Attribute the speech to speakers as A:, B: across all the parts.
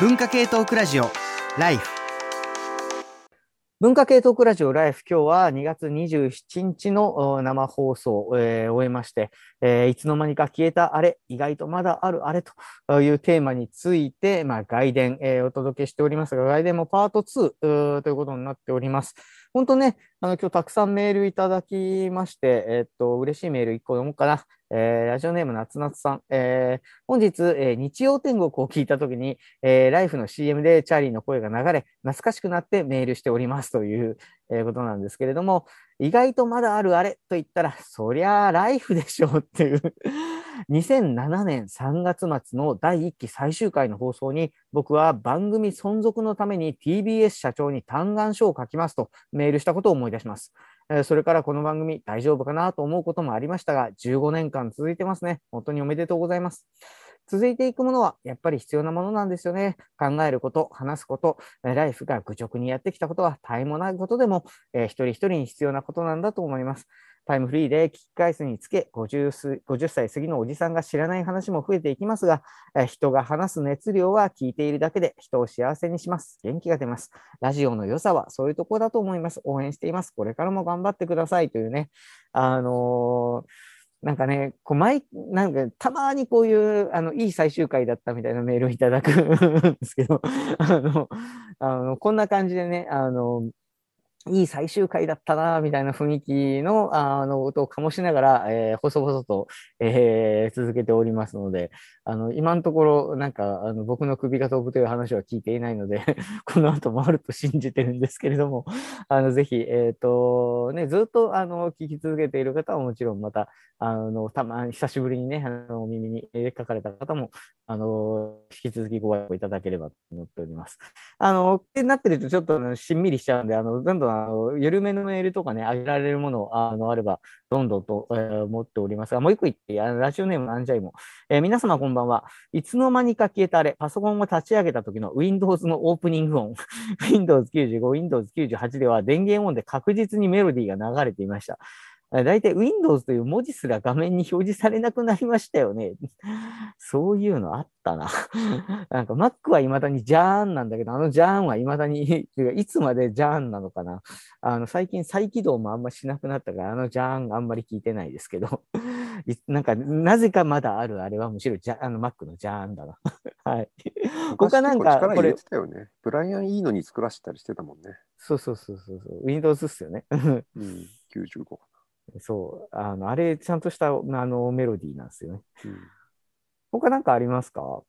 A: 文化系トークラジオライフ
B: 文化系トークラジオライフ、今日は2月27日の生放送を、え、終えまして、えー、いつの間にか消えたあれ、意外とまだあるあれというテーマについて、まあ、外伝、えー、お届けしておりますが、外伝もパート2ということになっております。本当ね、あの今日たくさんメールいただきまして、えっと、嬉しいメール1個読もうかな。えー、ラジオネーム夏夏さん、えー、本日、えー、日曜天国を聞いたときに、えー、ライフの CM でチャーリーの声が流れ、懐かしくなってメールしております。という、えー、ことなんですけれども、意外とまだあるあれと言ったら、そりゃあライフでしょうっていう。2007年3月末の第1期最終回の放送に、僕は番組存続のために TBS 社長に嘆願書を書きますとメールしたことを思い出します。それからこの番組大丈夫かなと思うこともありましたが、15年間続いてますね。本当におめでとうございます。続いていくものはやっぱり必要なものなんですよね。考えること、話すこと、ライフが愚直にやってきたことは絶えもないことでも、えー、一人一人に必要なことなんだと思います。タイムフリーで聞き返すにつけ50、50歳過ぎのおじさんが知らない話も増えていきますが、え人が話す熱量は聞いているだけで人を幸せにします。元気が出ます。ラジオの良さはそういうとこだと思います。応援しています。これからも頑張ってくださいというね、あのーなんかね、こう毎なんかたまにこういうあのいい最終回だったみたいなメールをいただくんですけど、あのあのこんな感じでね、あのいい最終回だったな、みたいな雰囲気の、あの、音を醸しながら、えー、細々と、えー、続けておりますので、あの、今のところ、なんか、あの、僕の首が飛ぶという話は聞いていないので この後もあると信じてるんですけれども、あの、ぜひ、えっ、ー、と、ね、ずっと、あの、聞き続けている方はもちろん、また、あの、たまに、久しぶりにね、あの、お耳に書かれた方も、あの、引き続きご愛顧いただければと思っております。あの、ってなってると、ちょっとしんみりしちゃうんで、あの、どんどんあの緩めのメールとかね、あげられるものあのあれば、どんどんと、えー、思っておりますが、もう一個言って、あのラジオネームアンジャイも、えー、皆様こんばんは。いつの間にか消えたあれ、パソコンを立ち上げた時の Windows のオープニング音、Windows 95、Windows 98では電源音で確実にメロディーが流れていました。大体 Windows という文字すら画面に表示されなくなりましたよね。そういうのあったな。なんか Mac は未だにジャーンなんだけど、あのジャーンは未だに、いつまでジャーンなのかな。あの最近再起動もあんましなくなったから、あのジャーンあんまり聞いてないですけど、なんかなぜかまだあるあれはむしろジャあの Mac のジャーンだな。はい。
C: 他なんかこれ。てたよね。ブライアンいいのに作らせたりしてたもんね。
B: そうそうそうそう。Windows っすよね。うん、
C: 95か
B: そう、あの、あれ、ちゃんとしたあのメロディーなんですよね。うん、他なんかありますか？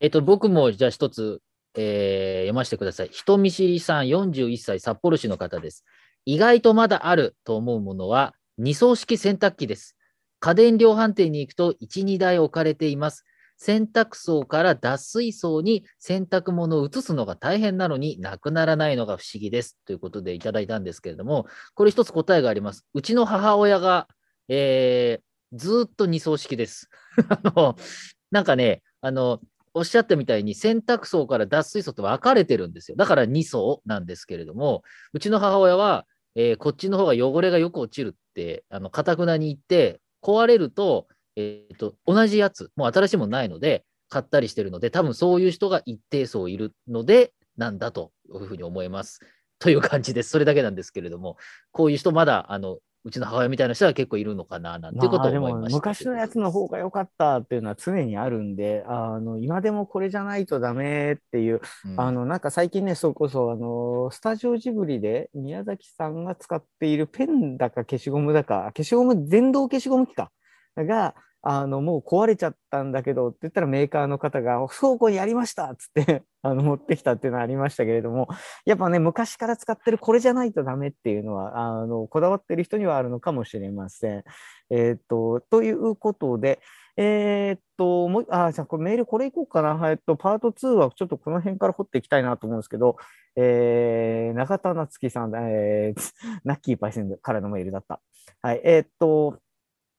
D: えっと、僕もじゃあ一つ、えー、読ませてください。人見知りさん、41歳、札幌市の方です。意外とまだあると思うものは、二層式洗濯機です。家電量販店に行くと1、2台置かれています。洗濯槽から脱水槽に洗濯物を移すのが大変なのになくならないのが不思議です。ということでいただいたんですけれども、これ一つ答えがあります。うちの母親が、えー、ずっと二層式です。あの、なんかね、あの、おっしゃったみたいに洗濯槽から脱水槽と分かれてるんですよ。だから2層なんですけれども、うちの母親は、えー、こっちの方が汚れがよく落ちるって、かたくなに言って、壊れると、えっ、ー、と、同じやつ、もう新しいものないので、買ったりしてるので、多分そういう人が一定層いるので、なんだというふうに思います。という感じです。それだけなんですけれども、こういう人まだ、あの、うちの母親みたいな人は結構いるのかな、なんていうことを思いました。
B: 昔のやつの方が良かったっていうのは常にあるんで、あの、今でもこれじゃないとダメっていう、うん、あの、なんか最近ね、それこそ、あの、スタジオジブリで宮崎さんが使っているペンだか消しゴムだか、消しゴム、電動消しゴム機か、が、あの、もう壊れちゃったんだけどって言ったらメーカーの方が倉庫にありましたっつって あの持ってきたっていうのはありましたけれども、やっぱね、昔から使ってるこれじゃないとダメっていうのは、あの、こだわってる人にはあるのかもしれません。えっ、と、ということで、えっと、もう、あ、じゃこれメールこれいこうかな。えっと、パート2はちょっとこの辺から掘っていきたいなと思うんですけど、えー、中田夏樹さん、えー、ナッキーパイセンからのメールだった。はい、えっと、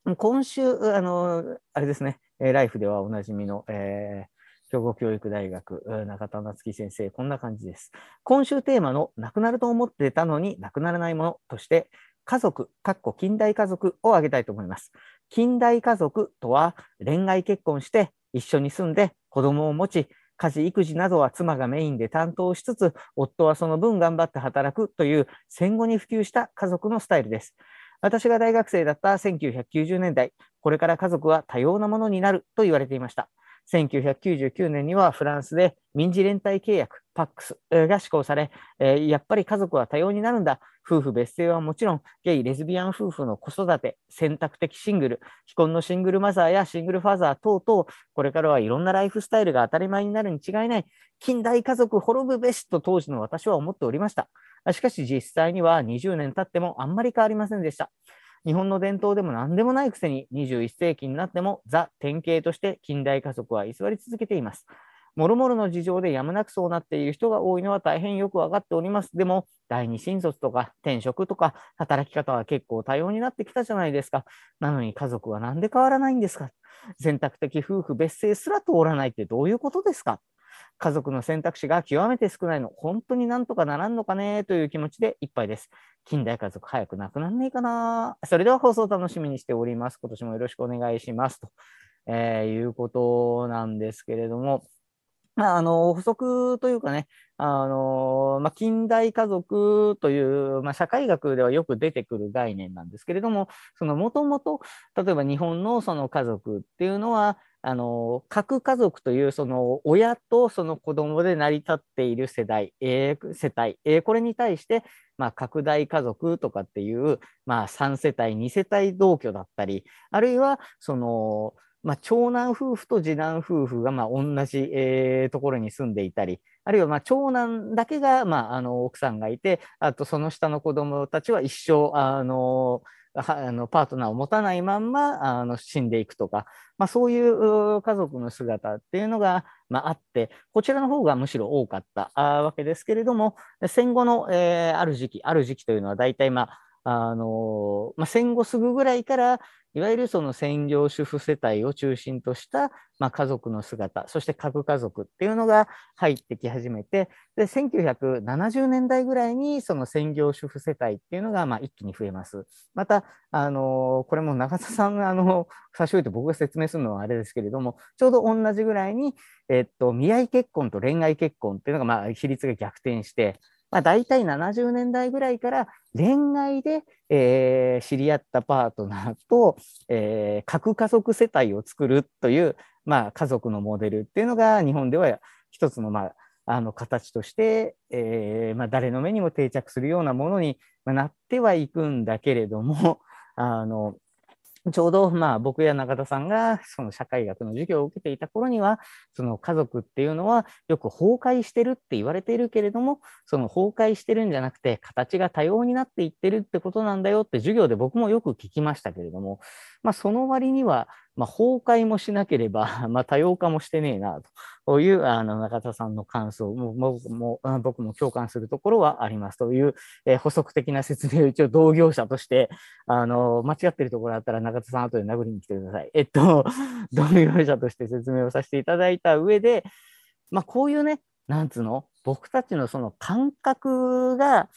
B: 今週、あの、あれですね、ライフではおなじみの、えー、兵庫教育大学、中田夏樹先生、こんな感じです。今週テーマの、亡くなると思ってたのに亡くならないものとして、家族、かっこ近代家族を挙げたいと思います。近代家族とは、恋愛結婚して、一緒に住んで、子供を持ち、家事、育児などは妻がメインで担当しつつ、夫はその分頑張って働くという戦後に普及した家族のスタイルです。私が大学生だった1990年代、これから家族は多様なものになると言われていました。1999年にはフランスで民事連帯契約、パックスが施行され、やっぱり家族は多様になるんだ。夫婦別姓はもちろん、ゲイ、レズビアン夫婦の子育て、選択的シングル、既婚のシングルマザーやシングルファザー等々、これからはいろんなライフスタイルが当たり前になるに違いない。近代家族滅ぶべしと当時の私は思っておりました。しかし実際には20年経ってもあんまり変わりませんでした。日本の伝統でも何でもないくせに21世紀になってもザ典型として近代家族は居座り続けています。もろもろの事情でやむなくそうなっている人が多いのは大変よくわかっております。でも、第二新卒とか転職とか働き方は結構多様になってきたじゃないですか。なのに家族は何で変わらないんですか選択的夫婦別姓すら通らないってどういうことですか家族の選択肢が極めて少ないの、本当になんとかならんのかね？という気持ちでいっぱいです。近代家族早くなくなんねえかな？それでは放送楽しみにしております。今年もよろしくお願いします。と、えー、いうことなんですけれども、まあ、あの補足というかね、あのまあ、近代家族という、まあ、社会学ではよく出てくる概念なんですけれども、そのもともと、例えば日本のその家族っていうのは、あの核家族というその親とその子供で成り立っている世代、えー、世帯、えー、これに対して、まあ、拡大家族とかっていう、まあ、3世帯、2世帯同居だったり、あるいはその、まあ、長男夫婦と次男夫婦がまあ同じ、えー、ところに住んでいたり、あるいはまあ長男だけがまああの奥さんがいて、あとその下の子供たちは一生、あのあのパートナーを持たないまんまあの死んでいくとか、まあ、そういう家族の姿っていうのが、まあ、あって、こちらの方がむしろ多かったわけですけれども、戦後の、えー、ある時期、ある時期というのは大体、まああのまあ、戦後すぐぐらいからいわゆるその専業主婦世帯を中心とした、まあ、家族の姿、そして核家族っていうのが入ってき始めて、で、1970年代ぐらいにその専業主婦世帯っていうのがまあ一気に増えます。また、あのこれも中田さんがあの差し置いて僕が説明するのはあれですけれども、ちょうど同じぐらいに、えっと、見合い結婚と恋愛結婚っていうのがまあ比率が逆転して、まあ、大体70年代ぐらいから恋愛で、えー、知り合ったパートナーと、えー、核家族世帯を作るという、まあ、家族のモデルっていうのが日本では一つの,、まあ、あの形として、えーまあ、誰の目にも定着するようなものになってはいくんだけれどもあのちょうどまあ僕や中田さんがその社会学の授業を受けていた頃にはその家族っていうのはよく崩壊してるって言われているけれどもその崩壊してるんじゃなくて形が多様になっていってるってことなんだよって授業で僕もよく聞きましたけれどもまあその割にはまあ、崩壊もしなければ、まあ、多様化もしてねえなというあの中田さんの感想も僕も僕も共感するところはありますという、えー、補足的な説明を一応同業者としてあの間違ってるところあったら中田さん後で殴りに来てください。えっと 同業者として説明をさせていただいた上で、まあ、こういうねなんつうの僕たちのその感覚が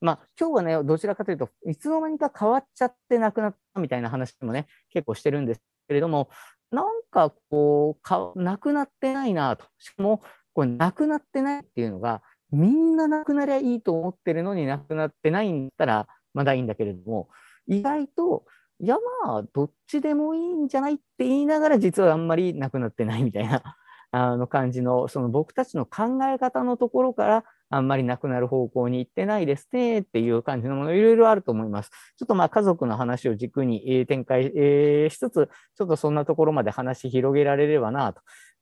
B: まあ、今日はね、どちらかというと、いつの間にか変わっちゃってなくなったみたいな話もね、結構してるんですけれども、なんかこう、かなくなってないなと。しかも、これなくなってないっていうのが、みんななくなりゃいいと思ってるのになくなってないんだったら、まだいいんだけれども、意外と、いやまあ、どっちでもいいんじゃないって言いながら、実はあんまりなくなってないみたいなあの感じの、その僕たちの考え方のところから、あんまりなくなる方向に行ってないですねっていう感じのもの、いろいろあると思います。ちょっとまあ家族の話を軸に展開しつつ、ちょっとそんなところまで話広げられればな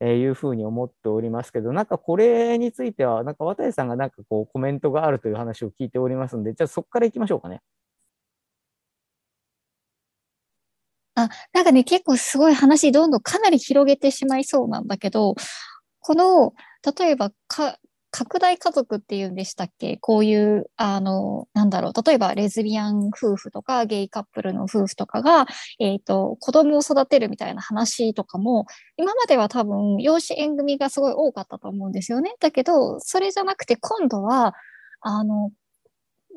B: というふうに思っておりますけど、なんかこれについては、なんか渡さんがなんかこうコメントがあるという話を聞いておりますんで、じゃあそこから行きましょうかね。
E: あ、なんかね、結構すごい話どんどんかなり広げてしまいそうなんだけど、この、例えばか、拡大家族っていうんでしたっけ？こういう、あの、なんだろう、例えばレズビアン夫婦とかゲイカップルの夫婦とかが、えっ、ー、と、子供を育てるみたいな話とかも、今までは多分、養子縁組がすごい多かったと思うんですよね。だけど、それじゃなくて今度は、あの、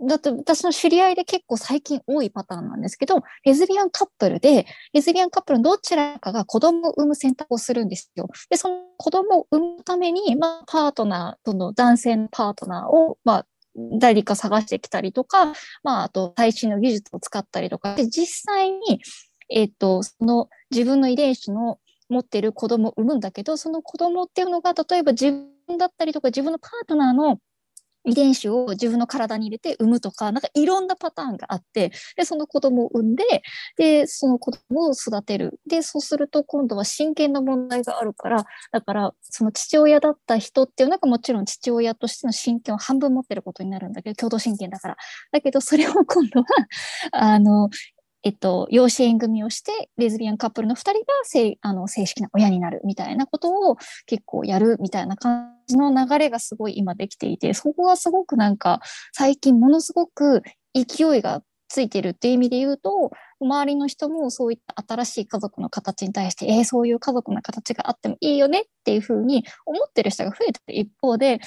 E: だって私の知り合いで結構最近多いパターンなんですけど、レズビアンカップルで、レズビアンカップルのどちらかが子供を産む選択をするんですよ。で、その子供を産むために、まあ、パートナー、その男性のパートナーを、まあ、誰か探してきたりとか、まあ、あと最新の技術を使ったりとか、で、実際に、えっ、ー、と、その自分の遺伝子の持ってる子供を産むんだけど、その子供っていうのが、例えば自分だったりとか、自分のパートナーの遺伝子を自分の体に入れて産むとか、なんかいろんなパターンがあって、で、その子供を産んで、で、その子供を育てる。で、そうすると今度は親権の問題があるから、だから、その父親だった人っていうのがもちろん父親としての親権を半分持ってることになるんだけど、共同親権だから。だけど、それを今度は、あの、えっと、養子縁組をして、レズビアンカップルの2人が正あの正式な親になるみたいなことを結構やるみたいな感じの流れがすごい今できていて、そこがすごくなんか最近ものすごく勢いがついてるっていう意味で言うと、周りの人もそういった新しい家族の形に対して、えー、そういう家族の形があってもいいよねっていうふうに思ってる人が増えてる一方で、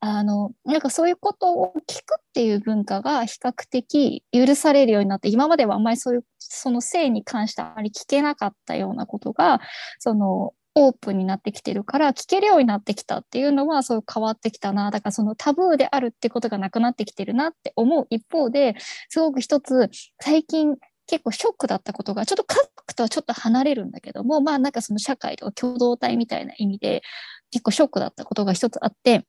E: あの、なんかそういうことを聞くっていう文化が比較的許されるようになって、今まではあんまりそういう、その性に関してあまり聞けなかったようなことが、その、オープンになってきてるから聞けるようになってきたっていうのはそう変わってきたなだからそのタブーであるってことがなくなってきてるなって思う一方ですごく一つ最近結構ショックだったことがちょっと家族とはちょっと離れるんだけどもまあなんかその社会とか共同体みたいな意味で結構ショックだったことが一つあって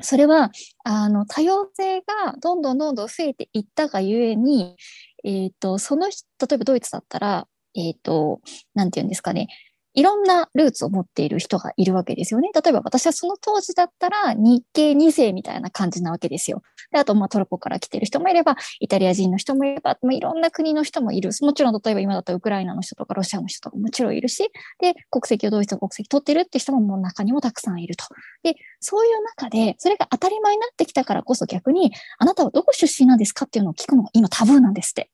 E: それは、あの、多様性がどんどんどんどん増えていったがゆえに、えっ、ー、と、その、例えばドイツだったら、えっ、ー、と、なんて言うんですかね、いろんなルーツを持っている人がいるわけですよね。例えば私はその当時だったら日系2世みたいな感じなわけですよ。であとまあトルコから来てる人もいれば、イタリア人の人もいれば、まあ、いろんな国の人もいる。もちろん例えば今だったらウクライナの人とかロシアの人とかもちろんいるし、で、国籍をドイツの国籍取ってるって人ももう中にもたくさんいると。で、そういう中で、それが当たり前になってきたからこそ逆に、あなたはどこ出身なんですかっていうのを聞くのが今タブーなんですって。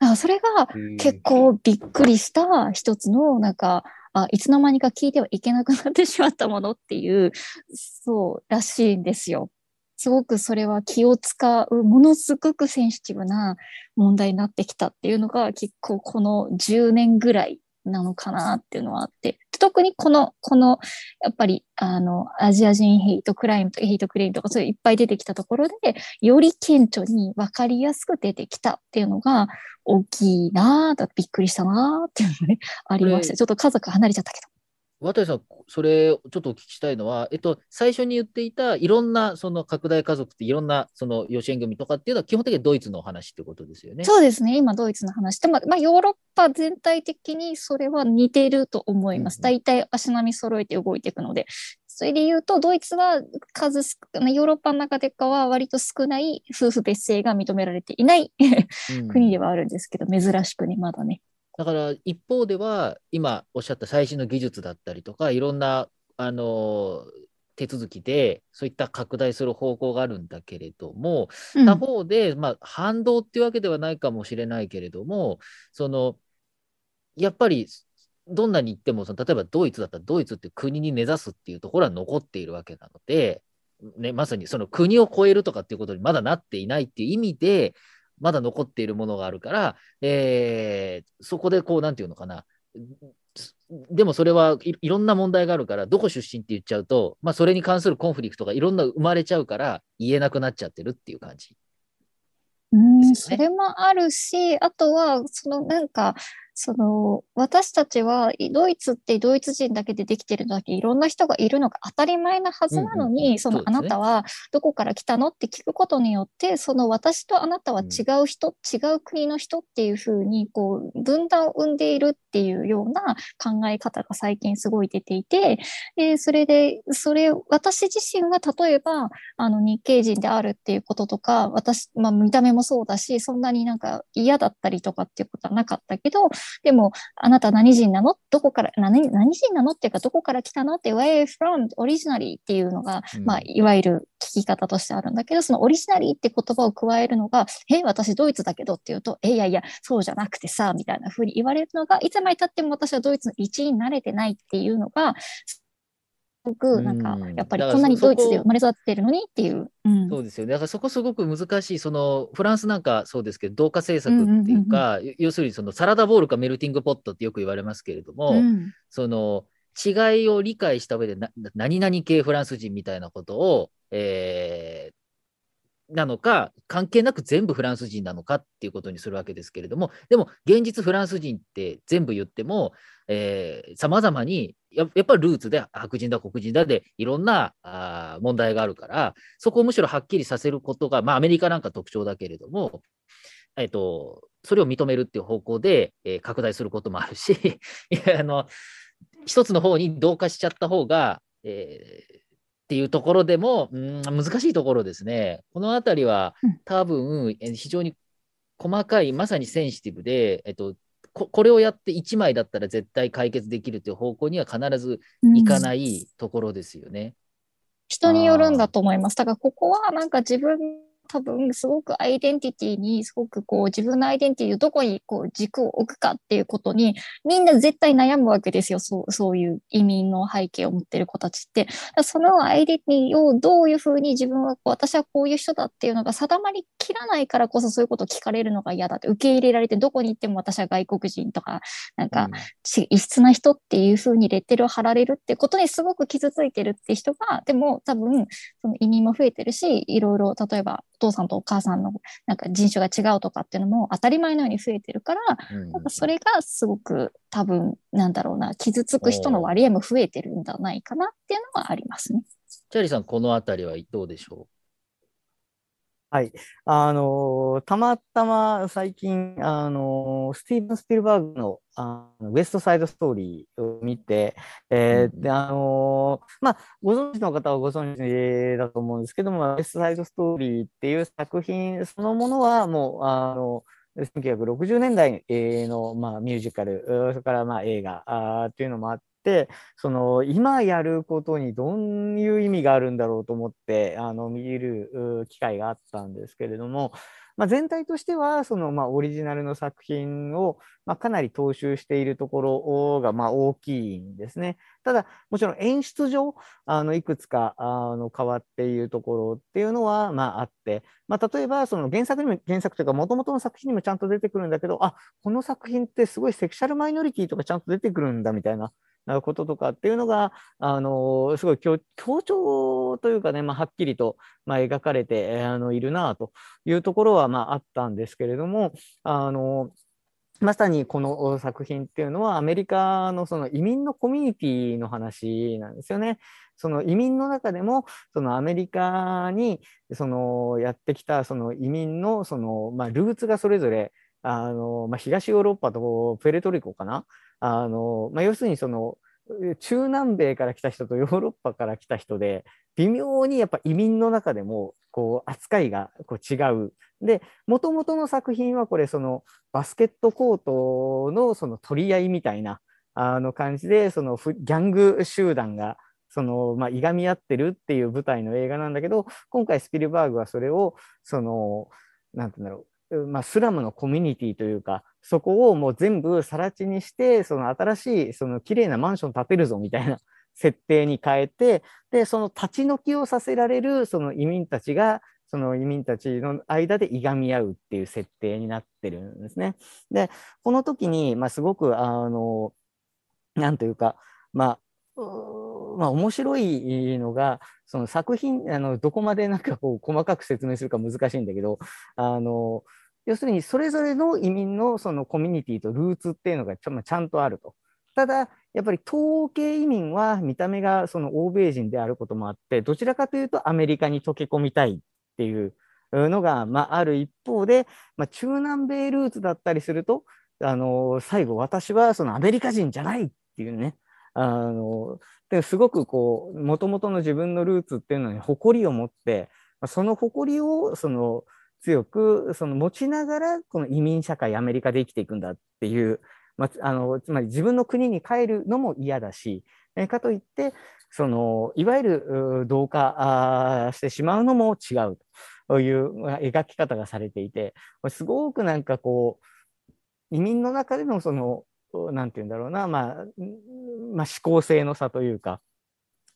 E: あそれが結構びっくりした一つのなんかあいつの間にか聞いてはいけなくなってしまったものっていうそうらしいんですよ。すごくそれは気を使うものすごくセンシティブな問題になってきたっていうのが結構この10年ぐらいなのかなっていうのはあって、特にこの、この、やっぱり、あの、アジア人ヘイトクライムとヘイトクライムとか、そういういっぱい出てきたところで、より顕著に分かりやすく出てきたっていうのが、大きいなぁ、びっくりしたなぁっていうのがね、ありました。ちょっと家族離れちゃったけど。
D: 渡さん、それ、ちょっとお聞きしたいのは、えっと、最初に言っていた、いろんな、その拡大家族って、いろんな、その養子縁組とかっていうのは、基本的にドイツのお話ってことですよね。
E: そうですね、今、ドイツの話。でも、まあ、ヨーロッパ全体的にそれは似ていると思います。大体、足並み揃えて動いていくので。それで言うと、ドイツは数少ない、ヨーロッパの中でかは割と少ない夫婦別姓が認められていない 国ではあるんですけど、珍しくね、まだね。
D: だから一方では、今おっしゃった最新の技術だったりとか、いろんなあの手続きで、そういった拡大する方向があるんだけれども、うん、他方で、まあ、反動っていうわけではないかもしれないけれども、そのやっぱりどんなに言ってもその、例えばドイツだったらドイツって国に根ざすっていうところは残っているわけなので、ね、まさにその国を超えるとかっていうことにまだなっていないっていう意味で、まだ残っているものがあるから、えー、そこでこう、なんていうのかな、でもそれはいいろんな問題があるから、どこ出身って言っちゃうと、まあ、それに関するコンフリクトがいろんな生まれちゃうから、言えなくなっちゃってるっていう感じ、
E: うん、それもあるし、あとは、そのなんか、その私たちはドイツってドイツ人だけでできてるだけいろんな人がいるのが当たり前なはずなのに、うんうん、そのあなたはどこから来たの？って聞くことによってその私とあなたは違う人、うん、違う国の人っていうふうにこう分断を生んでいるっていうような考え方が最近すごい出ていてでそれでそれ私自身は例えばあの日系人であるっていうこととか私、まあ、見た目もそうだしそんなになんか嫌だったりとかっていうことはなかったけどでも、あなた何人なの？どこから、何何人なの？っていうか、どこから来たの？って、where from? オリジナリーっていうのが、うん、まあ、いわゆる聞き方としてあるんだけど、そのオリジナリーって言葉を加えるのが、え、私ドイツだけどっていうと、え、いやいや、そうじゃなくてさ、みたいな風に言われるのが、いつまで経っても私はドイツの一員になれてないっていうのが、ごくなんか
D: うん
E: やっぱりこんなに
D: そ
E: ドイツで生まれ育ってるのにっていう。うん
D: そうですよね。だからそこすごく難しい、そのフランスなんかそうですけど、同化政策っていうか、要するにそのサラダボールかメルティングポットってよく言われますけれども、
E: うん
D: その違いを理解した上でな、何々系フランス人みたいなことを、えーなのか、関係なく全部フランス人なのかっていうことにするわけですけれども、でも現実フランス人って全部言っても、さまざまにや、っぱりルーツで白人だ、黒人だでいろんなあ問題があるから、そこをむしろはっきりさせることが、まあアメリカなんか特徴だけれども、えっと、それを認めるっていう方向で、えー拡大することもあるし、あの一つの方に同化しちゃった方が、えーっていうところでも、うん、難しいところですね。このあたりは
E: うん
D: 多分、えー非常に細かい、まさにセンシティブで、えっと、ここれをやって1枚だったら絶対解決できるという方向には必ずいかないところですよね。
E: 人によるんだと思います。だからここはなんか自分多分すごくアイデンティティにすごくこう自分のアイデンティティをどこにこう軸を置くかっていうことにみんな絶対悩むわけですよ。そうそういう移民の背景を持ってる子たちって。そのアイデンティティをどういうふうに自分はこう私はこういう人だっていうのが定まりきらないからこそそういうことを聞かれるのが嫌だって受け入れられてどこに行っても私は外国人とかなんか
D: うん
E: ち異質な人っていう風にレッテルを貼られるってことにすごく傷ついてるって人がでも多分その移民も増えてるしいろいろ例えばお父さんとお母さんのなんか人種が違うとかっていうのも当たり前のように増えてるから
D: うん。
E: なんかそれがすごく多分なんだろうな傷つく人の割合も増えてるんじゃないかなっていうのはありますね。
D: チャーリーさん、このあたりはどうでしょ
B: あのーたまたま最近、あのースティーブン・スピルバーグのあのウエストサイドストーリーを見て、えー
D: うん
B: で、あのーまあ、ご存知の方はご存知だと思うんですけども、ウエストサイドストーリーっていう作品そのものはもう、あの、1960年代の、まあ、ミュージカル、それからまあ映画あーっていうのもあって、その今やることにどういう意味があるんだろうと思ってあの見る機会があったんですけれども、まあ、全体としてはそのまあオリジナルの作品をまあかなり踏襲しているところがまあ大きいんですね。ただもちろん演出上あのいくつかあの変わっているところっていうのはまああって、まあ、例えばその原作にも原作というか元々の作品にもちゃんと出てくるんだけどあこの作品ってすごいセクシャルマイノリティとかちゃんと出てくるんだみたいなこととかっていうのが、あのすごい強調というかね、まあ、はっきりと、まあ、描かれて、あのいるなというところは、まあ、あったんですけれども、あのまさにこの作品っていうのはアメリカのその移民のコミュニティの話なんですよね。その移民の中でもそのアメリカにそのやってきたその移民のその、まあ、ルーツがそれぞれあの、まあ、東ヨーロッパとプエルトリコかなあの、まあ、要するにその中南米から来た人とヨーロッパから来た人で微妙にやっぱ移民の中でもこう扱いがこう違う。でもともとの作品はこれそのバスケットコートのその取り合いみたいなあの感じでそのギャング集団がそのまあいがみ合ってるっていう舞台の映画なんだけど今回スピルバーグはそれをそのなんて言うんだろうまあ、スラムのコミュニティというか、そこをもう全部更地にして、その新しい、その綺麗なマンション建てるぞみたいな設定に変えて、で、その立ち退きをさせられる、その移民たちが、その移民たちの間でいがみ合うっていう設定になってるんですね。で、この時に、まあ、すごく、あの、なんというか、まあ、まあ、面白いのが、その作品、あのどこまでなんかこう細かく説明するか難しいんだけど、あの要するにそれぞれの移民のそのコミュニティとルーツっていうのがちゃちゃんとあると。ただ、やっぱり東欧系移民は見た目がその欧米人であることもあって、どちらかというとアメリカに溶け込みたいっていうのが、まあ、ある一方で、まあ、中南米ルーツだったりすると、あの最後、私はそのアメリカ人じゃないっていうね、あのですごくこう、もともとの自分のルーツっていうのに誇りを持って、その誇りをその強くその持ちながら、この移民社会、アメリカで生きていくんだっていう、まあ、あのつまり自分の国に帰るのも嫌だし、えかといって、そのいわゆる同化してしまうのも違うという描き方がされていて、すごくなんかこう、移民の中でのその、なんて言うんだろうな、まあ、まあ、思考性の差というか、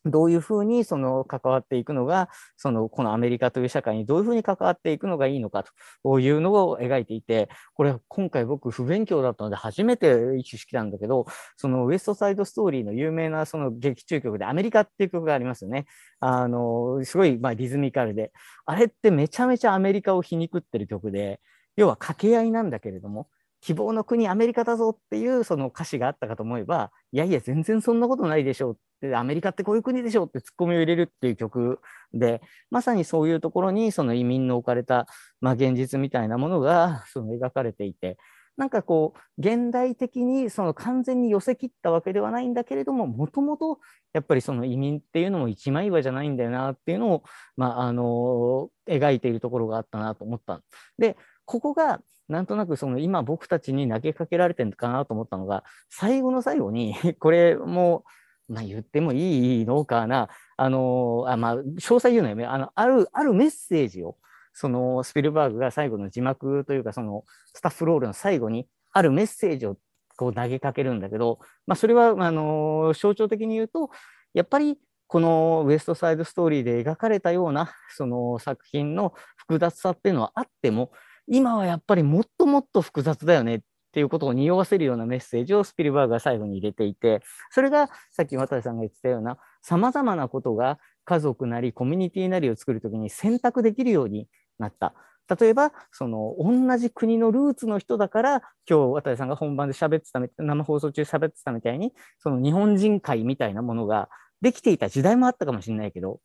B: どういうふうにその関わっていくのが、そのこのアメリカという社会にどういうふうに関わっていくのがいいのかというのを描いていて、これ今回僕不勉強だったので初めて一種式なんだけど、そのウエストサイドストーリーの有名なその劇中曲でアメリカっていう曲がありますよね。あの、すごいまあリズミカルで。あれってめちゃめちゃアメリカを皮肉ってる曲で、要は掛け合いなんだけれども、希望の国アメリカだぞっていうその歌詞があったかと思えば、いやいや、全然そんなことないでしょうって、アメリカってこういう国でしょうってツッコミを入れるっていう曲で、まさにそういうところにその移民の置かれた、まあ、現実みたいなものがその描かれていて、なんかこう、現代的にその完全に寄せ切ったわけではないんだけれども、もともとやっぱりその移民っていうのも一枚岩じゃないんだよなっていうのを、まあ、あの、描いているところがあったなと思った。で、ここがなんとなくその今僕たちに投げかけられてるのかなと思ったのが、最後の最後に、これも、まあ言ってもいいのかな、あの、あまあ、詳細言うのよね、あの、ある、あるメッセージを、そのスピルバーグが最後の字幕というか、そのスタッフロールの最後に、あるメッセージをこう投げかけるんだけど、まあそれは、あの、象徴的に言うと、やっぱりこのウエストサイドストーリーで描かれたようなその作品の複雑さっていうのはあっても、今はやっぱりもっともっと複雑だよねっていうことを匂わせるようなメッセージをスピルバーグが最後に入れていて、それがさっき渡さんが言ってたような様々なことが家族なりコミュニティなりを作るときに選択できるようになった。例えば、その同じ国のルーツの人だから、今日渡さんが本番で喋ってた生放送中喋ってたみたいに、その日本人会みたいなものができていた時代もあったかもしれないけど、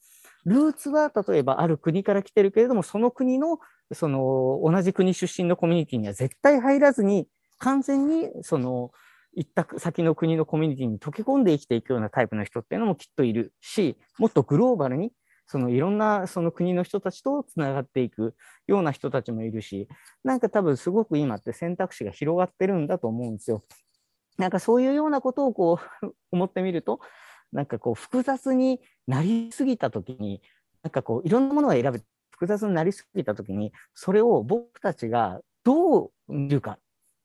B: ルーツは例えばある国から来てるけれども、その国のその同じ国出身のコミュニティには絶対入らずに、完全にその行った先の国のコミュニティに溶け込んで生きていくようなタイプの人っていうのもきっといるし、もっとグローバルにそのいろんなその国の人たちとつながっていくような人たちもいるし、なんか多分すごく今って選択肢が広がってるんだと思うんですよ。なんかそういうようなことをこう思ってみると、なんかこう複雑になりすぎたときに、なんかこういろんなものが選べ複雑になりすぎたときに、それを僕たちがどう見るか。っ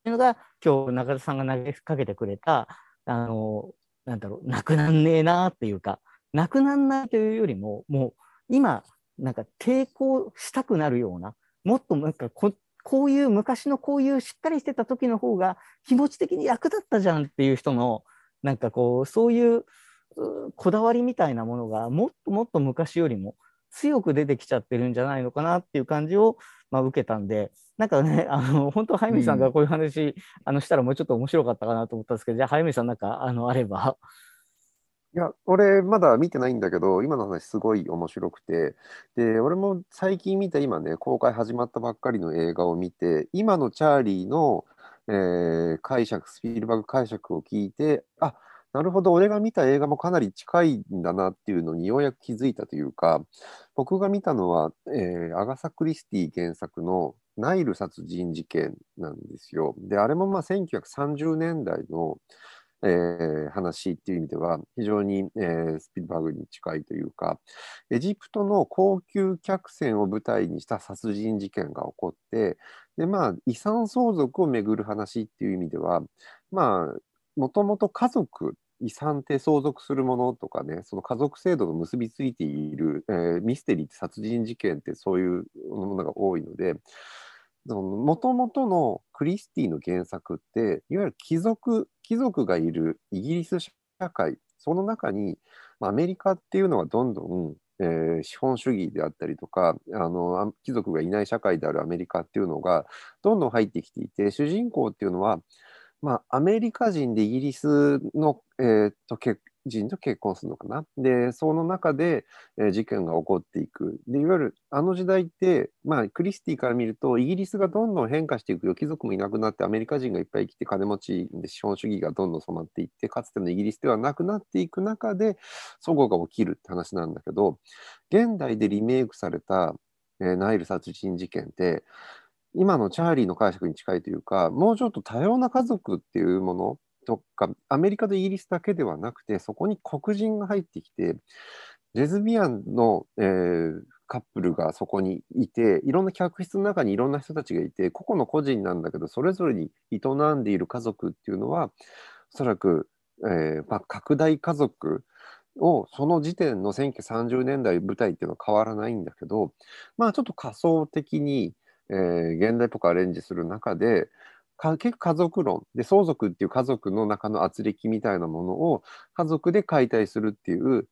B: ていうのが、今日中田さんが投げかけてくれた、あの、なんだろう、なくなんねえなっていうか、なくなんないというよりも、もう今、なんか抵抗したくなるような、もっとなんかここういう昔のこういうしっかりしてた時の方が気持ち的に楽だったじゃんっていう人の、なんかこう、そういうこだわりみたいなものがもっともっと昔よりも強く出てきちゃってるんじゃないのかなっていう感じを、まあ、受けたんで、なんかね、あの本当、早見さんがこういう話、うん、あのしたらもうちょっと面白かったかなと思ったんですけど、じゃあ、早見さん、なんかあのあれば。
C: いや、俺、まだ見てないんだけど、今の話、すごい面白くて、で、俺も最近見た、今ね、公開始まったばっかりの映画を見て、今のチャーリーの、えー、解釈、スピールバーグ解釈を聞いて、あなるほど、俺が見た映画もかなり近いんだなっていうのにようやく気づいたというか、僕が見たのは、えー、アガサ・クリスティ原作のナイル殺人事件なんですよ。で、あれもまあ1930年代の、えー、話っていう意味では非常に、えー、スピルバーグに近いというか、エジプトの高級客船を舞台にした殺人事件が起こって、で、まあ、遺産相続をめぐる話っていう意味では、まあ、もともと家族遺産って相続するものとかね、その家族制度が結びついている、えー、ミステリーって殺人事件ってそういうものが多いので、もともとのクリスティの原作って、いわゆる貴族、貴族がいるイギリス社会、その中に、まあアメリカっていうのはどんどん、えー、資本主義であったりとかあの貴族がいない社会であるアメリカっていうのがどんどん入ってきていて主人公っていうのはまあ、アメリカ人でイギリスの、えー、と結人と結婚するのかな？で、その中で、えー、事件が起こっていく。で、いわゆるあの時代って、まあ、クリスティから見ると、イギリスがどんどん変化していくよ。貴族もいなくなって、アメリカ人がいっぱい来て、金持ちで資本主義がどんどん染まっていって、かつてのイギリスではなくなっていく中で、祖語が起きるって話なんだけど、現代でリメイクされた、えー、ナイル殺人事件って、今のチャーリーの解釈に近いというか、もうちょっと多様な家族っていうものとか、アメリカとイギリスだけではなくて、そこに黒人が入ってきて、レズビアンの、えー、カップルがそこにいて、いろんな客室の中にいろんな人たちがいて、個々の個人なんだけど、それぞれに営んでいる家族っていうのは、おそらく、えーまあ、拡大家族をその時点の1930年代舞台っていうのは変わらないんだけどまあちょっと仮想的に、えー現代っぽくアレンジする中で結構家族論で相続っていう家族の中の圧力みたいなものを家族で解体するっていう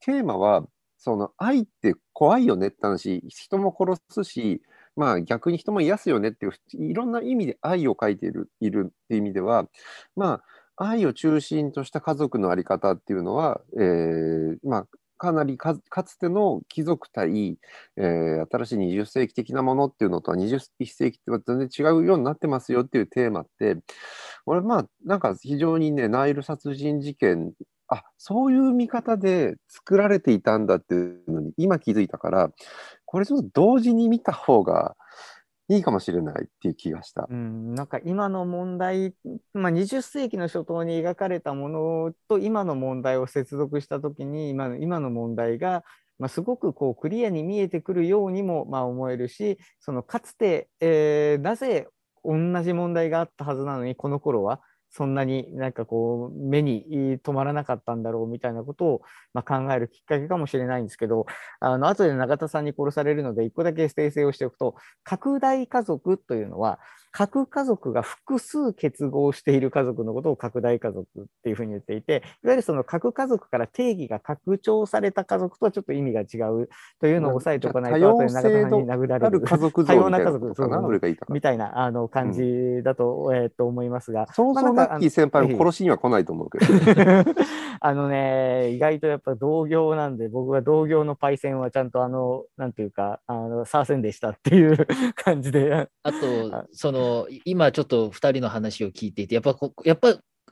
C: テーマはその愛って怖いよねって話人も殺すしまあ逆に人も癒すよねっていういろんな意味で愛を書いているいるっていう意味ではまあ愛を中心とした家族のあり方っていうのは、えーまあかなりかつての貴族対、えー新しい20世紀的なものっていうのとは21世紀っては全然違うようになってますよっていうテーマって俺まあなんか非常にねナイル殺人事件あそういう見方で作られていたんだっていうのに今気づいたからこれちょっと同時に見た方がいいかもしれないっていう気がした。
B: うん、なんか今の問題、まあ、20世紀の初頭に描かれたものと今の問題を接続した時に今の今の問題が、まあ、すごくこうクリアに見えてくるようにもまあ思えるしそのかつて、えーなぜ同じ問題があったはずなのにこの頃はそんなになんかこう目に留まらなかったんだろうみたいなことを、まあ、考えるきっかけかもしれないんですけどあの後で永田さんに殺されるので一個だけ訂正をしておくと拡大家族というのは核家族が複数結合している家族のことを拡大家族っていうふうに言っていていわゆるその核家族から定義が拡張された家族とはちょっと意味が違うというのを押さえておかないと後で永田さんに殴ら
C: あ
B: れる
C: る家族像
B: 多様
C: な
B: 家族みたいなあの感じだと,、えーと思いますが
C: ッキー先輩を殺しには来ないと思うけど。
B: あのね、意外とやっぱ同業なんで、僕は同業のパイセンはちゃんとあの、なんていうか、あの、サーセンでしたっていう 感じで、
D: あ
B: あ
D: と、その、今ちょっと2人の話を聞いていて、やっぱこ、やっぱ、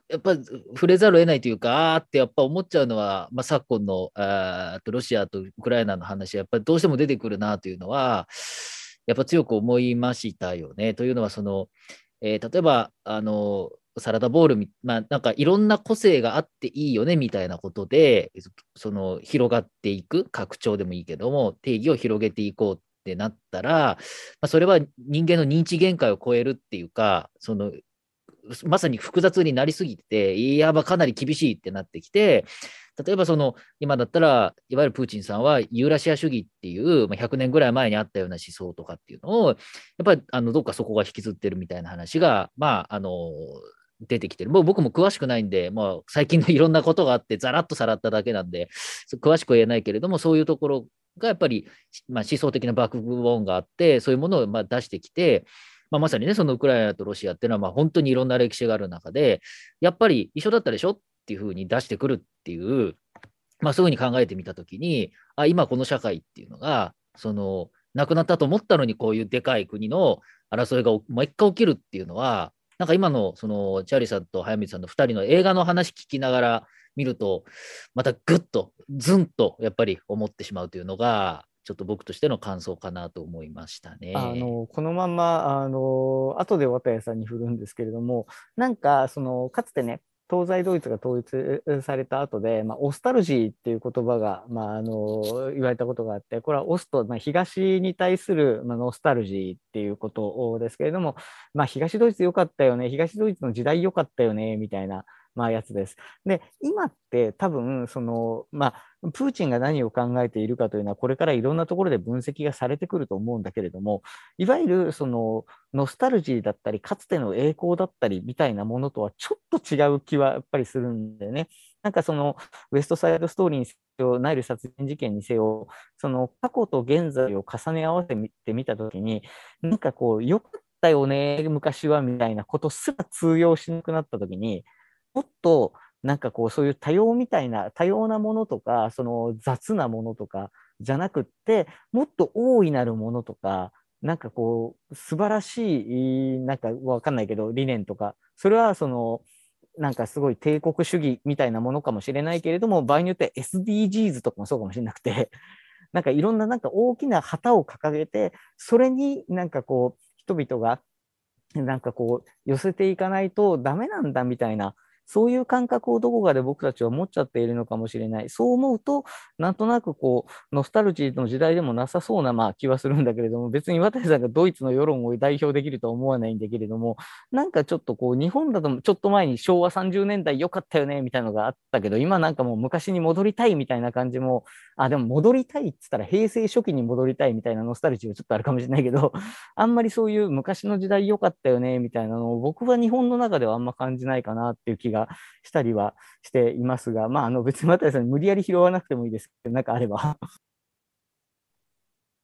D: やっぱ触れざるを得ないというか、あーってやっぱ思っちゃうのは、まあ、昨今のあロシアとウクライナの話、やっぱりどうしても出てくるなというのは、やっぱ強く思いましたよね。というのは、その、えー例えば、あの、サラダボール、まあ、なんかいろんな個性があっていいよねみたいなことで、その広がっていく、拡張でもいいけども、定義を広げていこうってなったら、まあ、それは人間の認知限界を超えるっていうか、そのまさに複雑になりすぎて、いやばかなり厳しいってなってきて、例えばその今だったら、いわゆるプーチンさんはユーラシア主義っていう、まあ、100年ぐらい前にあったような思想とかっていうのを、やっぱりあのどっかそこが引きずってるみたいな話が、まあ、あの出てきてる。もう僕も詳しくないんで、まあ、最近のいろんなことがあって、ざらっとさらっただけなんで、詳しくは言えないけれども、そういうところがやっぱり、まあ、思想的なバックボーンがあって、そういうものをまあ出してきて、まあ、まさにね、そのウクライナとロシアっていうのは、まあ、本当にいろんな歴史がある中で、やっぱり一緒だったでしょ？っていうふうに出してくるっていう、まあ、そういうふうに考えてみたときに、あ、今この社会っていうのが、その、なくなったと思ったのに、こういうでかい国の争いがもう一回起きるっていうのは、なんか今の、その、チャーリーさんと早水さんの2人の映画の話聞きながら見ると、またぐっと、ずんと、やっぱり思ってしまうというのが、ちょっと僕としての感想かなと思いましたね。
B: あのこのままあの後で綿谷さんに振るんですけれどもなんかそのかつてね東西ドイツが統一された後で、まあ、オスタルジーっていう言葉が、まあ、あの言われたことがあってこれはオスと、まあ、東に対する、まあ、ノスタルジーっていうことですけれども、まあ、東ドイツ良かったよね東ドイツの時代良かったよねみたいな、まあ、やつです。で今って多分その、まあ、プーチンが何を考えているかというのはこれからいろんなところで分析がされてくると思うんだけれどもいわゆるそのノスタルジーだったりかつての栄光だったりみたいなものとはちょっと違う気はやっぱりするんだよね。なんかそのウエストサイドストーリーにせよナイル殺人事件にせよその過去と現在を重ね合わせてみたときになんかこう良かったよね昔はみたいなことすら通用しなくなったときにもっとなんかこうそういう多様みたいな多様なものとかその雑なものとかじゃなくってもっと大いなるものとかなんかこう素晴らしいなんかわかんないけど理念とかそれはそのなんかすごい帝国主義みたいなものかもしれないけれども場合によっては SDGs とかもそうかもしれなくて なんかいろんななんか大きな旗を掲げてそれになんかこう人々がなんかこう寄せていかないとダメなんだみたいなそういう感覚をどこかで僕たちは持っちゃっているのかもしれない。そう思うと、なんとなくこう、ノスタルジーの時代でもなさそうなまあ気はするんだけれども、別に渡さんがドイツの世論を代表できるとは思わないんだけれども、なんかちょっとこう、日本だとちょっと前に昭和30年代良かったよね、みたいなのがあったけど、今なんかもう昔に戻りたいみたいな感じも、あ、でも戻りたいっつったら平成初期に戻りたいみたいなノスタルジーはちょっとあるかもしれないけど、あんまりそういう昔の時代良かったよね、みたいなのを僕は日本の中ではあんま感じないかなっていう気がしたりはしていますが、まあ、あの別に渡さん無理やり拾わなくてもいいですけど、なんかあれば。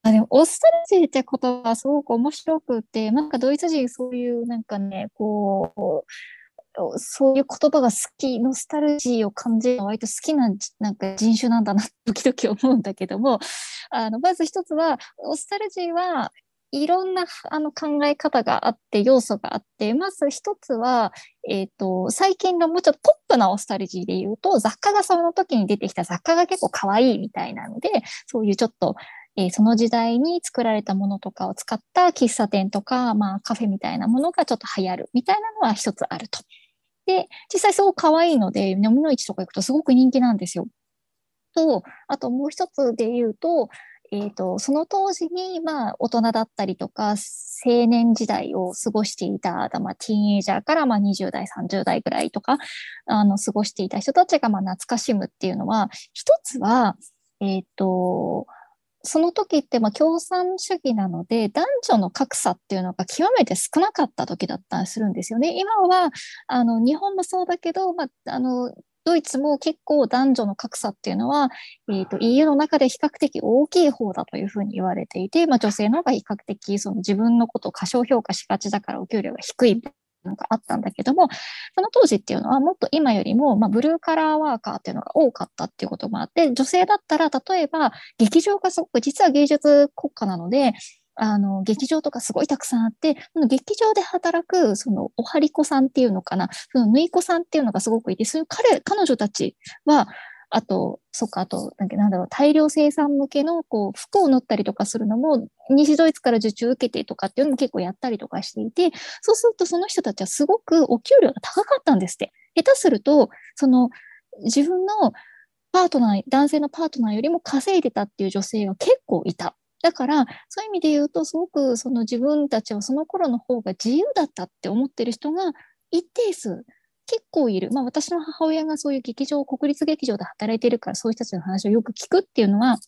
E: あでも、オスタルジーって言葉はすごく面白くて、なんかドイツ人そういうなんかね、こう、そういう言葉が好き、ノスタルジーを感じるのは割と好きななんか人種なんだな、時々思うんだけども、あの、まず一つは、オスタルジーはいろんなあの考え方があって、要素があって、まず一つは、えっ、と、最近のもうちょっとポップなオスタルジーで言うと、雑貨がその時に出てきた雑貨が結構可愛いみたいなので、そういうちょっと、えーその時代に作られたものとかを使った喫茶店とか、まあカフェみたいなものがちょっと流行るみたいなのは一つあると。で、実際すごく可愛いので、飲みの市とか行くとすごく人気なんですよ。と、あともう一つで言うと、えっ、と、その当時に、まあ、大人だったりとか、青年時代を過ごしていた、まあ、ティーンエイジャーから、まあ、20代、30代ぐらいとか、あの、過ごしていた人たちが、まあ、懐かしむっていうのは、一つは、えっ、と、その時って、まあ、共産主義なので、男女の格差っていうのが極めて少なかった時だったりするんですよね。今は、あの、日本もそうだけど、まあ、あの、ドイツも結構男女の格差っていうのは、えっ、と、EU の中で比較的大きい方だというふうに言われていて、まあ、女性の方が比較的その自分のことを過小評価しがちだからお給料が低いみたいなのがあったんだけども、その当時っていうのはもっと今よりも、まあ、ブルーカラーワーカーっていうのが多かったっていうこともあって、女性だったら例えば劇場がすごく実は芸術国家なので、あの、劇場とかすごいたくさんあって、劇場で働く、その、おはり子さんっていうのかな、その、縫い子さんっていうのがすごくいて、そういう彼、彼女たちは、あと、そっか、あと、なんだろう、大量生産向けの、こう、服を縫ったりとかするのも、西ドイツから受注受けてとかっていうのも結構やったりとかしていて、そうするとその人たちはすごくお給料が高かったんですって。下手すると、その、自分のパートナー、男性のパートナーよりも稼いでたっていう女性が結構いた。だから、そういう意味で言うと、すごくその自分たちはその頃の方が自由だったって思ってる人が一定数結構いる。まあ私の母親がそういう劇場、国立劇場で働いてるから、そういう人たちの話をよく聞くっていうのは、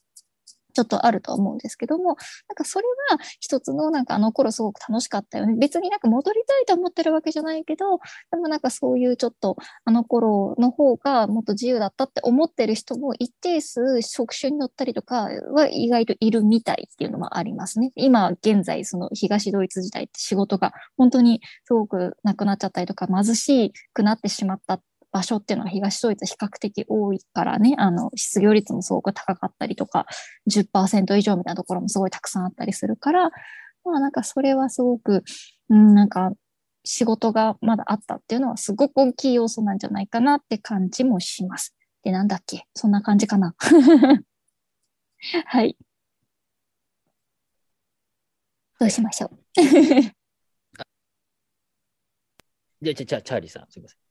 E: ちょっとあると思うんですけども、なんかそれは一つのなんかあの頃すごく楽しかったよね。別になんか戻りたいと思ってるわけじゃないけど、でもなんかそういうちょっとあの頃の方がもっと自由だったって思ってる人も一定数職種に乗ったりとかは意外といるみたいっていうのもありますね。今現在その東ドイツ時代って仕事が本当にすごくなくなっちゃったりとか貧しくなってしまった場所っていうのは東ドイツ比較的多いからね、あの、失業率もすごく高かったりとか、10%以上みたいなところもすごいたくさんあったりするから、まあなんかそれはすごく、うん、なんか仕事がまだあったっていうのはすごく大きい要素なんじゃないかなって感じもします。で、なんだっけ？そんな感じかな。はい。どうしましょう？
D: じゃあ、じゃあチャーリーさん、すみません。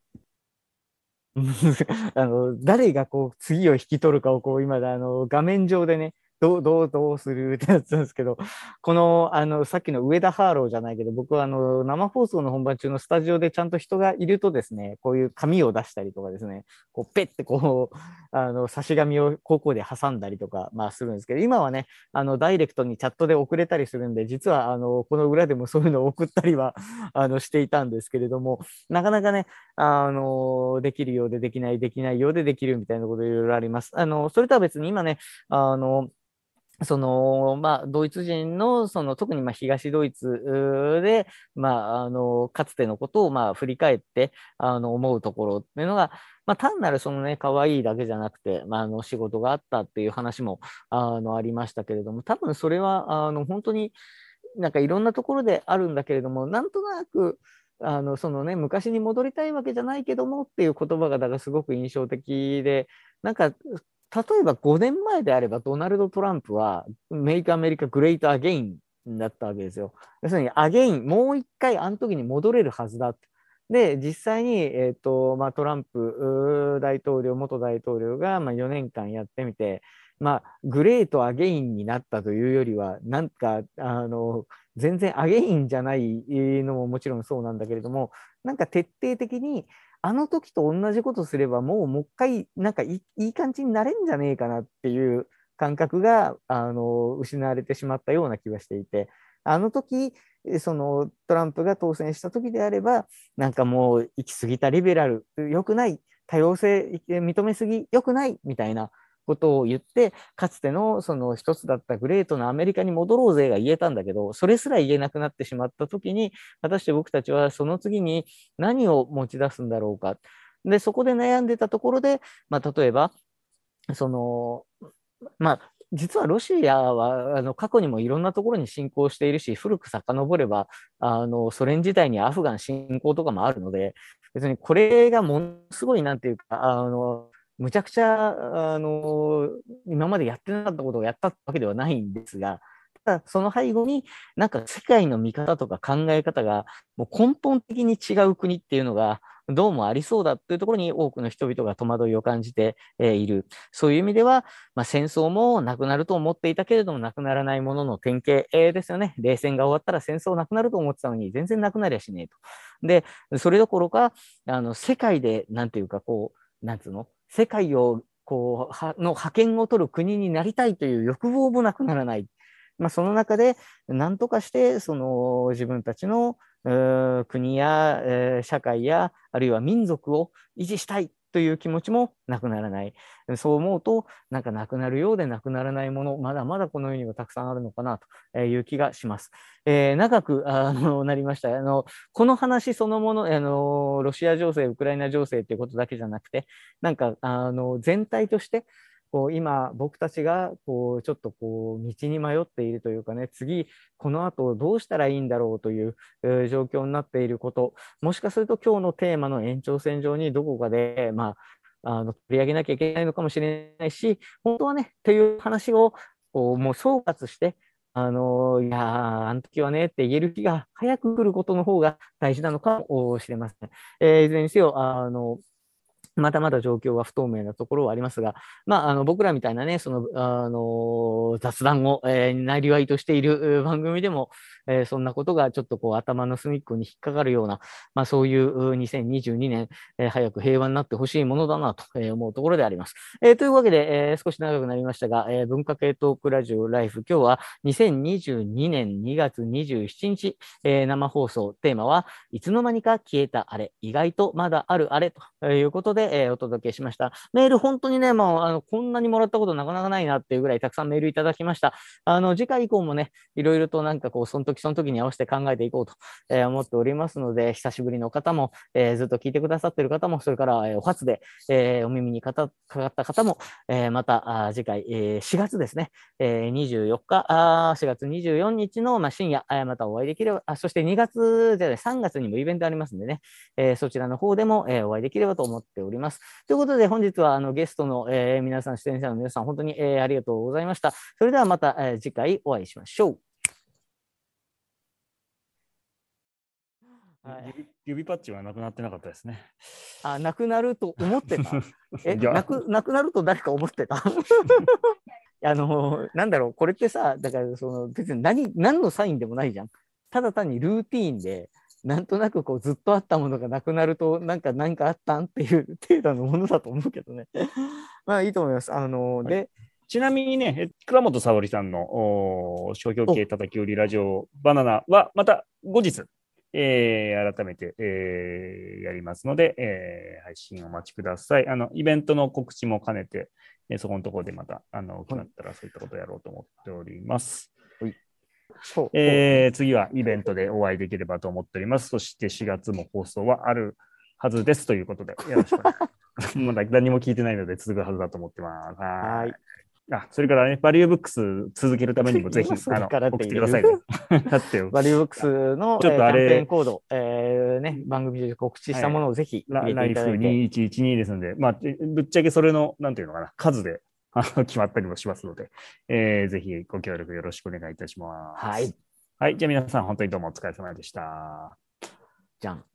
B: あの誰がこう次を引き取るかをこう今あの画面上でねどう どうどうするってやつなんですけどこのあのさっきの上田ハーローじゃないけど僕はあの生放送の本番中のスタジオでちゃんと人がいるとですねこういう紙を出したりとかですねこうペッてこう あの差し紙を高校で挟んだりとか、まあ、するんですけど今はねあのダイレクトにチャットで送れたりするんで実はあのこの裏でもそういうのを送ったりは あのしていたんですけれどもなかなかねあのできるようでできないできないようでできるみたいなこといろいろあります。あのそれとは別に今ねあのそのまあ、ドイツ人のその特にまあ東ドイツで、まあ、あのかつてのことをまあ振り返ってあの思うところっていうのが、まあ、単なるそのね可愛いだけじゃなくて、まあ、あの仕事があったっていう話もあのありましたけれども多分それはあの本当になんかいろんなところであるんだけれどもなんとなくあのそのね昔に戻りたいわけじゃないけどもっていう言葉がだからすごく印象的でなんか例えば5年前であればドナルド・トランプはメイクアメリカ・グレート・アゲインだったわけですよ。要するにアゲインもう一回あの時に戻れるはずだって。で、実際に、えーとまあ、トランプ大統領、元大統領が、まあ、4年間やってみて、まあ、 great again になったというよりは、なんか、あの、全然 again じゃないのももちろんそうなんだけれども、なんか徹底的に、あの時と同じことすれば、もうもう一回、なんかいいい感じになれんじゃねえかなっていう感覚が、あの、失われてしまったような気がしていて、あの時、そのトランプが当選した時であれば、なんかもう行き過ぎたリベラル、良くない、多様性認めすぎ、良くないみたいなことを言って、かつてのその一つだったグレートなアメリカに戻ろうぜが言えたんだけど、それすら言えなくなってしまった時に、果たして僕たちはその次に何を持ち出すんだろうか。で、そこで悩んでたところで、まあ、例えば、その、まあ、実はロシアはあの過去にもいろんなところに侵攻しているし、古く遡ればあのソ連時代にアフガン侵攻とかもあるので、別にこれがものすごいなんていうか、あのむちゃくちゃあの今までやってなかったことをやったわけではないんですが、ただその背後になんか世界の見方とか考え方がもう根本的に違う国っていうのがどうもありそうだっていうところに多くの人々が戸惑いを感じている。そういう意味では、まあ、戦争もなくなると思っていたけれどもなくならないものの典型ですよね。冷戦が終わったら戦争なくなると思ってたのに全然なくなりゃしねえと。で、それどころか、あの世界で、なんていうかこう、なんつうの？世界をこうはの覇権を取る国になりたいという欲望もなくならない。まあ、その中で何とかしてその自分たちの国や、え、社会やあるいは民族を維持したいという気持ちもなくならない。そう思うと、なんかなくなるようでなくならないもの、まだまだこの世にはたくさんあるのかなという気がします。えー、長くあの なりましたあの。この話そのものあの、ロシア情勢、ウクライナ情勢ということだけじゃなくて、なんかあの全体として、こう今僕たちがこうちょっとこう道に迷っているというかね次この後どうしたらいいんだろうという、状況になっていることもしかすると今日のテーマの延長線上にどこかで、まあ、あの取り上げなきゃいけないのかもしれないし本当はねという話をこうもう総括してあのいやあの時はねって言える日が早く来ることの方が大事なのかもしれません。えー、いずれにせよあのまだまだ状況は不透明なところはありますが、まあ、あの僕らみたいなね、その、あの雑談を、えー、なりわいとしている番組でも、えー、そんなことがちょっとこう頭の隅っこに引っかかるような、まあ、そういう2022年、えー、早く平和になってほしいものだなと思うところであります。えー、というわけで、えー、少し長くなりましたが、えー、文化系トークラジオライフ、今日は2022年2月27日、えー、生放送、テーマはいつの間にか消えたあれ、意外とまだあるあれということで、で、えー、お届けしました。メール、本当にね、もう、あの、こんなにもらったことなかなかないなっていうぐらいたくさんメールいただきました。あの、次回以降もね、いろいろとなんかこう、その時その時に合わせて考えていこうと、えー、思っておりますので、久しぶりの方も、えー、ずっと聞いてくださってる方も、それから、え、お初で、え、お耳にかかった方も、え、また、あ次回、えー、4月ですね、えー、24日、あ4月24日の、まあ、深夜、またお会いできれば、あそして2月じゃない、3月にもイベントありますんでね、え、そちらの方でも、え、お会いできればと思っております。ということで、本日はあのゲストの、えー、皆さん、出演者の皆さん、本当に、えー、ありがとうございました。それではまた、えー、次回お会いしましょう。
F: はい、指指パッチはなくなってなかったですね。
B: あ、なくなると思ってた？え、なく、なくなると誰か思ってた？あの、なんだろう、これってさ、だからその別に何、何のサインでもないじゃん。ただ単にルーティーンで、なんとなくこうずっとあったものがなくなると、なんか何かあったんっていう 程度のものだと思うけどね。まあいいと思います。あの、はい、で、
F: ちなみにね、倉本沙織さんの商標系叩き売りラジオバナナはまた後日、えー、改めて、えー、やりますので、えー、配信お待ちください。あの、イベントの告知も兼ねて、えー、そこのところでまた、あの、決まったらそういったことをやろうと思っております。はいえー、次はイベントでお会いできればと思っております。そして4月も放送はあるはずですということで、よろしくお願いしまだ何も聞いてないので続くはずだと思ってます。はい。あ、それからね、バリューブックス続けるためにも ぜひ、あの、送ってくださいね。
B: だってよ。バリューブックスのちょっとあれ、キャンペーンコード、えー、ね、番組で告知したものをぜひ
F: ライフ2112ですので、まあ、ぶっちゃけそれの、なんていうのかな、数で 決まったりもしますので、えー、ぜひご協力よろしくお願いいたします。
B: はい。
F: はい。じゃあ皆さん、本当にどうもお疲れ様でした。
B: じゃん。